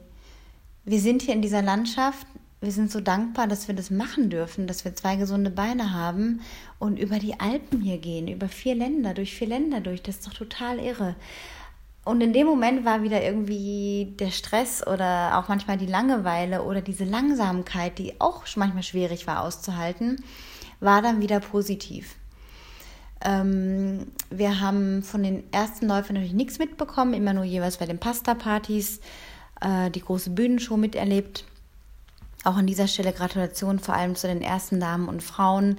wir sind hier in dieser Landschaft, wir sind so dankbar, dass wir das machen dürfen, dass wir zwei gesunde Beine haben und über die Alpen hier gehen, über vier Länder, durch vier Länder durch. Das ist doch total irre. Und in dem Moment war wieder irgendwie der Stress oder auch manchmal die Langeweile oder diese Langsamkeit, die auch manchmal schwierig war auszuhalten, war dann wieder positiv. Ähm, wir haben von den ersten Läufern natürlich nichts mitbekommen, immer nur jeweils bei den Pasta-Partys äh, die große Bühnenshow miterlebt. Auch an dieser Stelle Gratulation vor allem zu den ersten Damen und Frauen,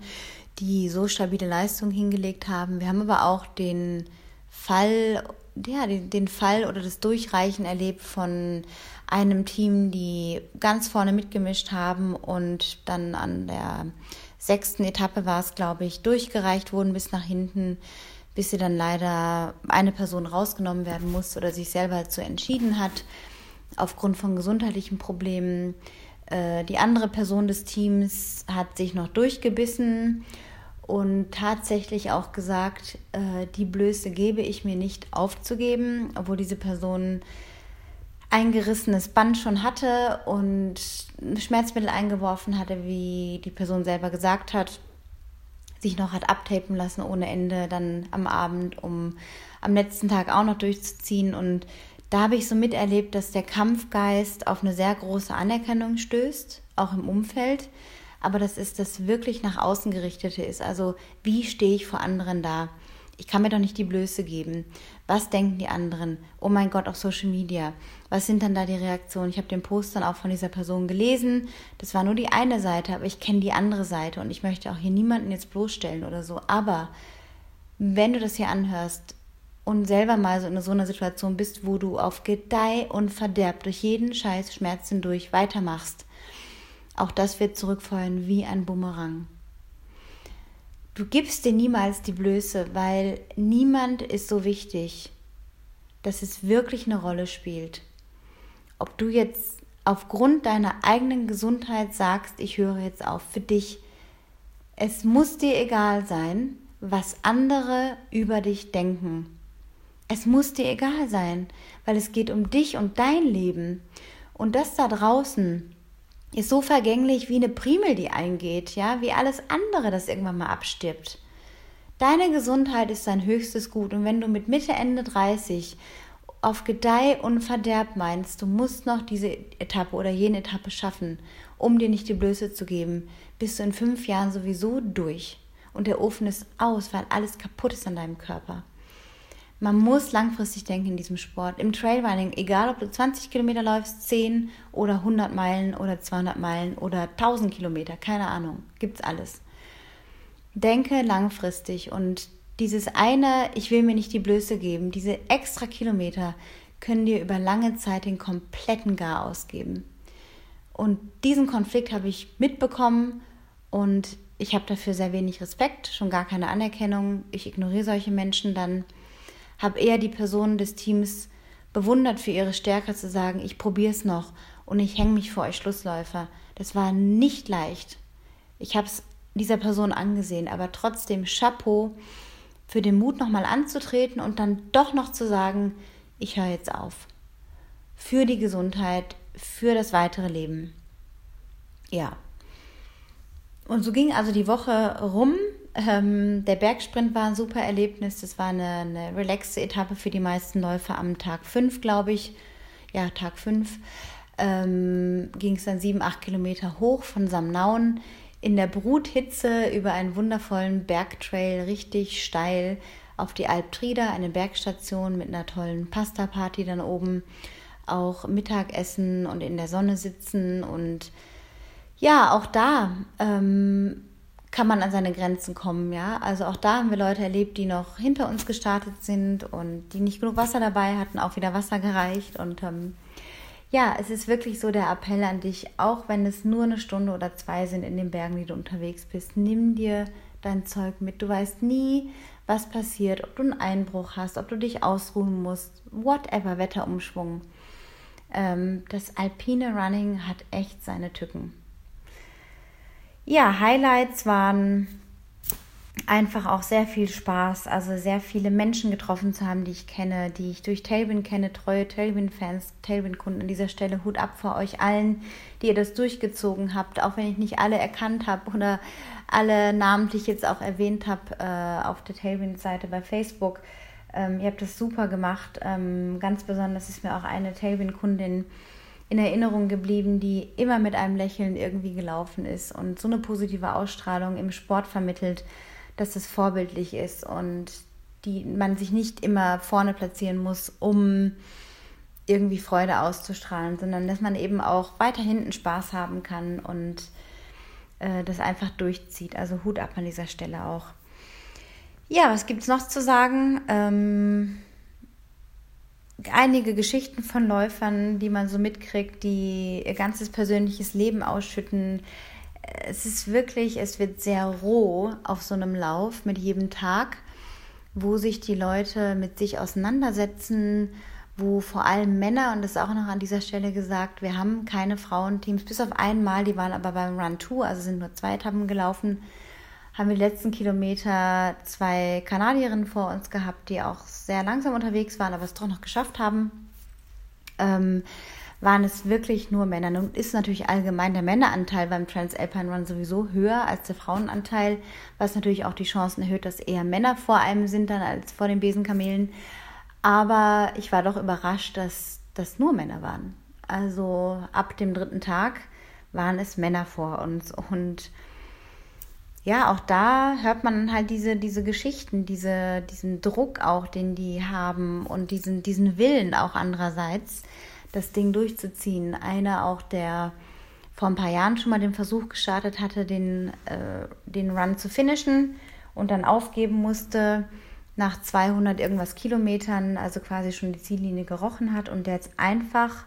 die so stabile Leistungen hingelegt haben. Wir haben aber auch den Fall, ja, den, den Fall oder das Durchreichen erlebt von einem Team, die ganz vorne mitgemischt haben und dann an der sechsten Etappe war es, glaube ich, durchgereicht wurden bis nach hinten, bis sie dann leider eine Person rausgenommen werden musste oder sich selber dazu entschieden hat, aufgrund von gesundheitlichen Problemen. Äh, die andere Person des Teams hat sich noch durchgebissen und tatsächlich auch gesagt, äh, die Blöße gebe ich mir nicht aufzugeben, obwohl diese Person ein gerissenes Band schon hatte und Schmerzmittel eingeworfen hatte, wie die Person selber gesagt hat, sich noch hat abtapen lassen ohne Ende dann am Abend, um am letzten Tag auch noch durchzuziehen und da habe ich so miterlebt, dass der Kampfgeist auf eine sehr große Anerkennung stößt, auch im Umfeld. Aber das ist das wirklich nach außen gerichtete ist. Also wie stehe ich vor anderen da? Ich kann mir doch nicht die Blöße geben. Was denken die anderen? Oh mein Gott, auf Social Media. Was sind dann da die Reaktionen? Ich habe den Post dann auch von dieser Person gelesen. Das war nur die eine Seite, aber ich kenne die andere Seite und ich möchte auch hier niemanden jetzt bloßstellen oder so. Aber wenn du das hier anhörst und selber mal so in so einer Situation bist, wo du auf Gedeih und Verderb durch jeden Scheiß Schmerz hindurch weitermachst, auch das wird zurückfallen wie ein Bumerang. Du gibst dir niemals die Blöße, weil niemand ist so wichtig, dass es wirklich eine Rolle spielt. Ob du jetzt aufgrund deiner eigenen Gesundheit sagst, ich höre jetzt auf für dich. Es muss dir egal sein, was andere über dich denken. Es muss dir egal sein, weil es geht um dich und dein Leben. Und das da draußen ist so vergänglich wie eine Primel, die eingeht, ja, wie alles andere, das irgendwann mal abstirbt. Deine Gesundheit ist dein höchstes Gut und wenn du mit Mitte, Ende 30 auf Gedeih und Verderb meinst, du musst noch diese Etappe oder jene Etappe schaffen, um dir nicht die Blöße zu geben, bist du in fünf Jahren sowieso durch und der Ofen ist aus, weil alles kaputt ist an deinem Körper. Man muss langfristig denken in diesem Sport. Im Trailrunning, egal ob du 20 Kilometer läufst, 10 oder 100 Meilen oder 200 Meilen oder 1000 Kilometer, keine Ahnung, gibt's alles. Denke langfristig und dieses eine, ich will mir nicht die Blöße geben, diese extra Kilometer können dir über lange Zeit den kompletten Gar ausgeben. Und diesen Konflikt habe ich mitbekommen und ich habe dafür sehr wenig Respekt, schon gar keine Anerkennung. Ich ignoriere solche Menschen dann habe eher die Personen des Teams bewundert für ihre Stärke zu sagen, ich probiere es noch und ich hänge mich vor euch Schlussläufer. Das war nicht leicht. Ich habe es dieser Person angesehen, aber trotzdem Chapeau für den Mut nochmal anzutreten und dann doch noch zu sagen, ich höre jetzt auf. Für die Gesundheit, für das weitere Leben. Ja. Und so ging also die Woche rum. Ähm, der Bergsprint war ein super Erlebnis. Das war eine, eine relaxte Etappe für die meisten Läufer am Tag 5, glaube ich. Ja, Tag 5. Ähm, ging es dann sieben, acht Kilometer hoch von Samnauen in der Bruthitze über einen wundervollen Bergtrail, richtig steil auf die Alp Trida, eine Bergstation mit einer tollen Pasta-Party dann oben. Auch Mittagessen und in der Sonne sitzen und ja, auch da ähm, kann man an seine Grenzen kommen, ja. Also auch da haben wir Leute erlebt, die noch hinter uns gestartet sind und die nicht genug Wasser dabei hatten, auch wieder Wasser gereicht. Und ähm, ja, es ist wirklich so der Appell an dich, auch wenn es nur eine Stunde oder zwei sind in den Bergen, die du unterwegs bist, nimm dir dein Zeug mit. Du weißt nie, was passiert, ob du einen Einbruch hast, ob du dich ausruhen musst, whatever, Wetterumschwung. Ähm, das alpine Running hat echt seine Tücken. Ja, Highlights waren einfach auch sehr viel Spaß, also sehr viele Menschen getroffen zu haben, die ich kenne, die ich durch Tailwind kenne, treue Tailwind-Fans, Tailwind-Kunden an dieser Stelle. Hut ab vor euch allen, die ihr das durchgezogen habt, auch wenn ich nicht alle erkannt habe oder alle namentlich jetzt auch erwähnt habe äh, auf der Tailwind-Seite bei Facebook. Ähm, ihr habt das super gemacht. Ähm, ganz besonders ist mir auch eine Tailwind-Kundin in Erinnerung geblieben, die immer mit einem Lächeln irgendwie gelaufen ist und so eine positive Ausstrahlung im Sport vermittelt, dass es vorbildlich ist und die man sich nicht immer vorne platzieren muss, um irgendwie Freude auszustrahlen, sondern dass man eben auch weiter hinten Spaß haben kann und äh, das einfach durchzieht. Also Hut ab an dieser Stelle auch. Ja, was gibt es noch zu sagen? Ähm, einige Geschichten von Läufern, die man so mitkriegt, die ihr ganzes persönliches Leben ausschütten. Es ist wirklich, es wird sehr roh auf so einem Lauf mit jedem Tag, wo sich die Leute mit sich auseinandersetzen, wo vor allem Männer, und das ist auch noch an dieser Stelle gesagt, wir haben keine Frauenteams, bis auf einmal, die waren aber beim Run 2, also sind nur zwei Etappen gelaufen, haben wir die letzten Kilometer zwei Kanadierinnen vor uns gehabt, die auch sehr langsam unterwegs waren, aber es doch noch geschafft haben. Ähm, waren es wirklich nur Männer. Nun ist natürlich allgemein der Männeranteil beim Transalpine Run sowieso höher als der Frauenanteil, was natürlich auch die Chancen erhöht, dass eher Männer vor einem sind dann als vor den Besenkamelen. Aber ich war doch überrascht, dass das nur Männer waren. Also ab dem dritten Tag waren es Männer vor uns und ja, auch da hört man halt diese, diese Geschichten, diese, diesen Druck auch, den die haben und diesen, diesen Willen auch andererseits, das Ding durchzuziehen. Einer auch, der vor ein paar Jahren schon mal den Versuch gestartet hatte, den, äh, den Run zu finishen und dann aufgeben musste nach 200 irgendwas Kilometern, also quasi schon die Ziellinie gerochen hat und der jetzt einfach,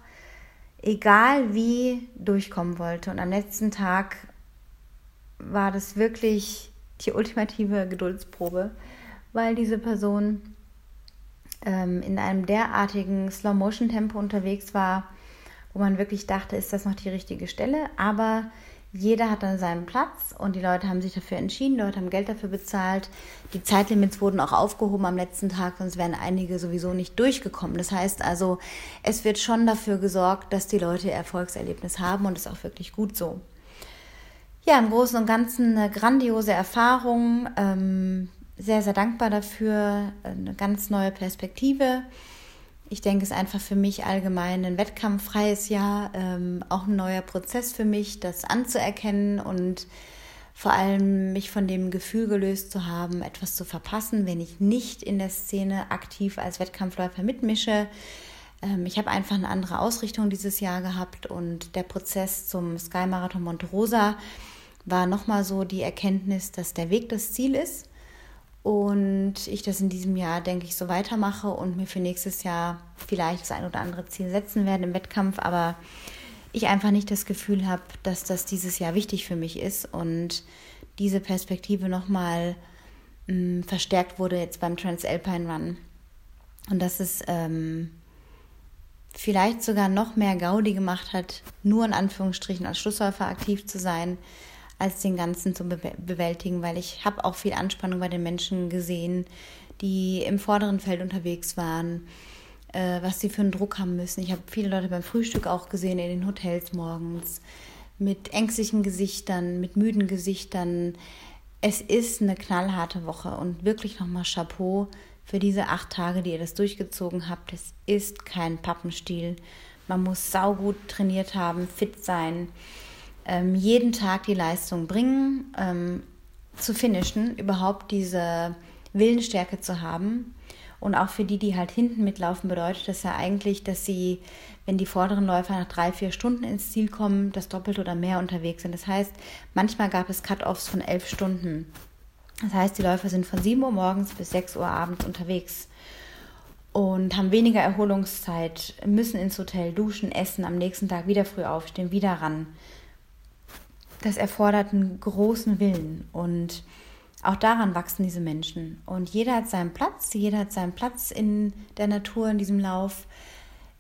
egal wie, durchkommen wollte. Und am letzten Tag war das wirklich die ultimative Geduldsprobe, weil diese Person ähm, in einem derartigen Slow-Motion-Tempo unterwegs war, wo man wirklich dachte, ist das noch die richtige Stelle? Aber jeder hat dann seinen Platz und die Leute haben sich dafür entschieden, die Leute haben Geld dafür bezahlt. Die Zeitlimits wurden auch aufgehoben am letzten Tag, sonst wären einige sowieso nicht durchgekommen. Das heißt also, es wird schon dafür gesorgt, dass die Leute Erfolgserlebnis haben und ist auch wirklich gut so ja, im Großen und Ganzen eine grandiose Erfahrung. Ähm, sehr, sehr dankbar dafür. Eine ganz neue Perspektive. Ich denke, es ist einfach für mich allgemein ein wettkampffreies Jahr, ähm, auch ein neuer Prozess für mich, das anzuerkennen und vor allem mich von dem Gefühl gelöst zu haben, etwas zu verpassen, wenn ich nicht in der Szene aktiv als Wettkampfläufer mitmische. Ähm, ich habe einfach eine andere Ausrichtung dieses Jahr gehabt und der Prozess zum Sky Marathon Monte Rosa war nochmal so die Erkenntnis, dass der Weg das Ziel ist und ich das in diesem Jahr, denke ich, so weitermache und mir für nächstes Jahr vielleicht das ein oder andere Ziel setzen werde im Wettkampf, aber ich einfach nicht das Gefühl habe, dass das dieses Jahr wichtig für mich ist und diese Perspektive nochmal mm, verstärkt wurde jetzt beim Transalpine Run. Und dass es ähm, vielleicht sogar noch mehr Gaudi gemacht hat, nur in Anführungsstrichen als Schlussläufer aktiv zu sein, als den Ganzen zu bewältigen, weil ich habe auch viel Anspannung bei den Menschen gesehen, die im vorderen Feld unterwegs waren, äh, was sie für einen Druck haben müssen. Ich habe viele Leute beim Frühstück auch gesehen in den Hotels morgens mit ängstlichen Gesichtern, mit müden Gesichtern. Es ist eine knallharte Woche und wirklich nochmal Chapeau für diese acht Tage, die ihr das durchgezogen habt. Es ist kein Pappenstiel. Man muss saugut trainiert haben, fit sein ähm, jeden Tag die Leistung bringen, ähm, zu finishen, überhaupt diese Willensstärke zu haben. Und auch für die, die halt hinten mitlaufen, bedeutet das ja eigentlich, dass sie, wenn die vorderen Läufer nach drei, vier Stunden ins Ziel kommen, das Doppelte oder mehr unterwegs sind. Das heißt, manchmal gab es Cut-Offs von elf Stunden. Das heißt, die Läufer sind von 7 Uhr morgens bis 6 Uhr abends unterwegs und haben weniger Erholungszeit, müssen ins Hotel duschen, essen, am nächsten Tag wieder früh aufstehen, wieder ran das erfordert einen großen Willen und auch daran wachsen diese Menschen. Und jeder hat seinen Platz, jeder hat seinen Platz in der Natur, in diesem Lauf.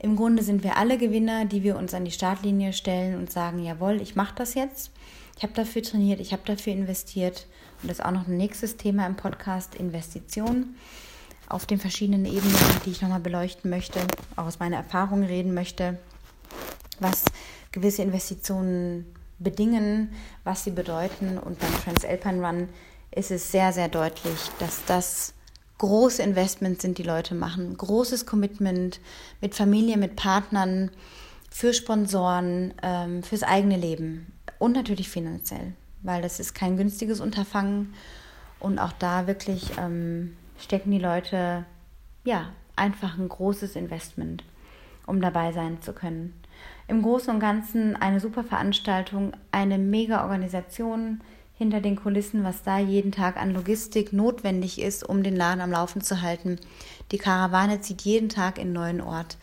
Im Grunde sind wir alle Gewinner, die wir uns an die Startlinie stellen und sagen, jawohl, ich mache das jetzt. Ich habe dafür trainiert, ich habe dafür investiert. Und das ist auch noch ein nächstes Thema im Podcast, Investitionen auf den verschiedenen Ebenen, die ich nochmal beleuchten möchte, auch aus meiner Erfahrung reden möchte, was gewisse Investitionen bedingen, was sie bedeuten. Und beim Transalpine Run ist es sehr, sehr deutlich, dass das große Investments sind, die Leute machen. Großes Commitment mit Familie, mit Partnern, für Sponsoren, ähm, fürs eigene Leben und natürlich finanziell, weil das ist kein günstiges Unterfangen. Und auch da wirklich ähm, stecken die Leute ja einfach ein großes Investment, um dabei sein zu können im Großen und Ganzen eine super Veranstaltung, eine mega Organisation hinter den Kulissen, was da jeden Tag an Logistik notwendig ist, um den Laden am Laufen zu halten. Die Karawane zieht jeden Tag in einen neuen Ort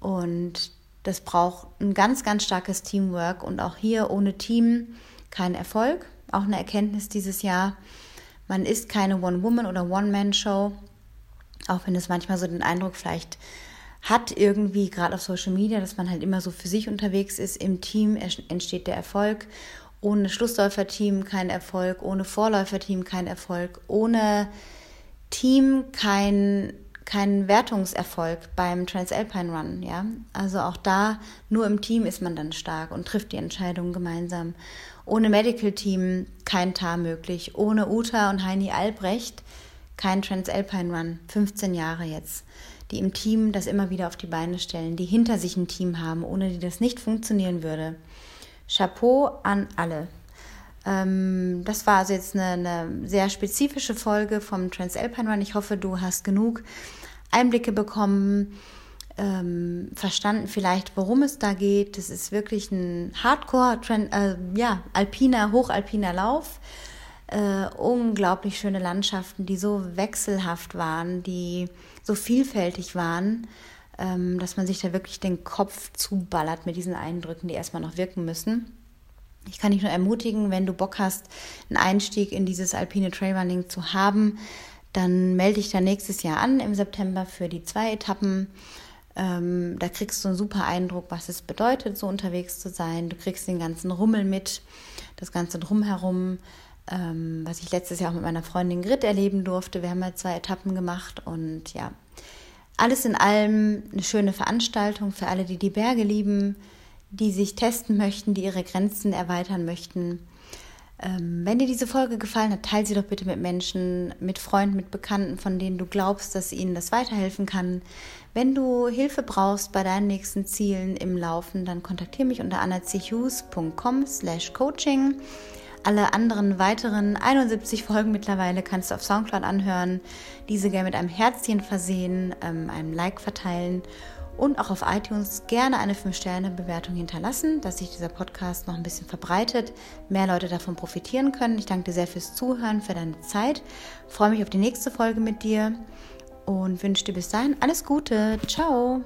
und das braucht ein ganz, ganz starkes Teamwork und auch hier ohne Team kein Erfolg. Auch eine Erkenntnis dieses Jahr. Man ist keine One-Woman- oder One-Man-Show, auch wenn es manchmal so den Eindruck vielleicht hat irgendwie gerade auf Social Media, dass man halt immer so für sich unterwegs ist. Im Team entsteht der Erfolg. Ohne Schlussläuferteam kein Erfolg, ohne Vorläuferteam kein Erfolg, ohne Team kein, kein Wertungserfolg beim Transalpine Run. Ja? Also auch da, nur im Team ist man dann stark und trifft die Entscheidungen gemeinsam. Ohne Medical Team kein TAR möglich. Ohne Uta und Heini Albrecht kein Transalpine Run. 15 Jahre jetzt die im Team das immer wieder auf die Beine stellen, die hinter sich ein Team haben, ohne die das nicht funktionieren würde. Chapeau an alle. Ähm, das war also jetzt eine, eine sehr spezifische Folge vom Transalpine Run. Ich hoffe, du hast genug Einblicke bekommen, ähm, verstanden vielleicht, worum es da geht. Das ist wirklich ein Hardcore, äh, ja, alpiner, hochalpiner Lauf. Äh, unglaublich schöne Landschaften, die so wechselhaft waren, die so vielfältig waren, ähm, dass man sich da wirklich den Kopf zuballert mit diesen Eindrücken, die erstmal noch wirken müssen. Ich kann dich nur ermutigen, wenn du Bock hast, einen Einstieg in dieses alpine Trailrunning zu haben, dann melde dich da nächstes Jahr an im September für die zwei Etappen. Ähm, da kriegst du einen super Eindruck, was es bedeutet, so unterwegs zu sein. Du kriegst den ganzen Rummel mit, das ganze Drumherum, ähm, was ich letztes Jahr auch mit meiner Freundin Grit erleben durfte. Wir haben ja zwei Etappen gemacht und ja, alles in allem eine schöne Veranstaltung für alle, die die Berge lieben, die sich testen möchten, die ihre Grenzen erweitern möchten. Ähm, wenn dir diese Folge gefallen hat, teile sie doch bitte mit Menschen, mit Freunden, mit Bekannten, von denen du glaubst, dass ihnen das weiterhelfen kann. Wenn du Hilfe brauchst bei deinen nächsten Zielen im Laufen, dann kontaktiere mich unter anachus.com slash coaching. Alle anderen weiteren 71 Folgen mittlerweile kannst du auf Soundcloud anhören, diese gerne mit einem Herzchen versehen, ähm, einem Like verteilen und auch auf iTunes gerne eine 5-Sterne-Bewertung hinterlassen, dass sich dieser Podcast noch ein bisschen verbreitet, mehr Leute davon profitieren können. Ich danke dir sehr fürs Zuhören, für deine Zeit. freue mich auf die nächste Folge mit dir und wünsche dir bis dahin alles Gute. Ciao!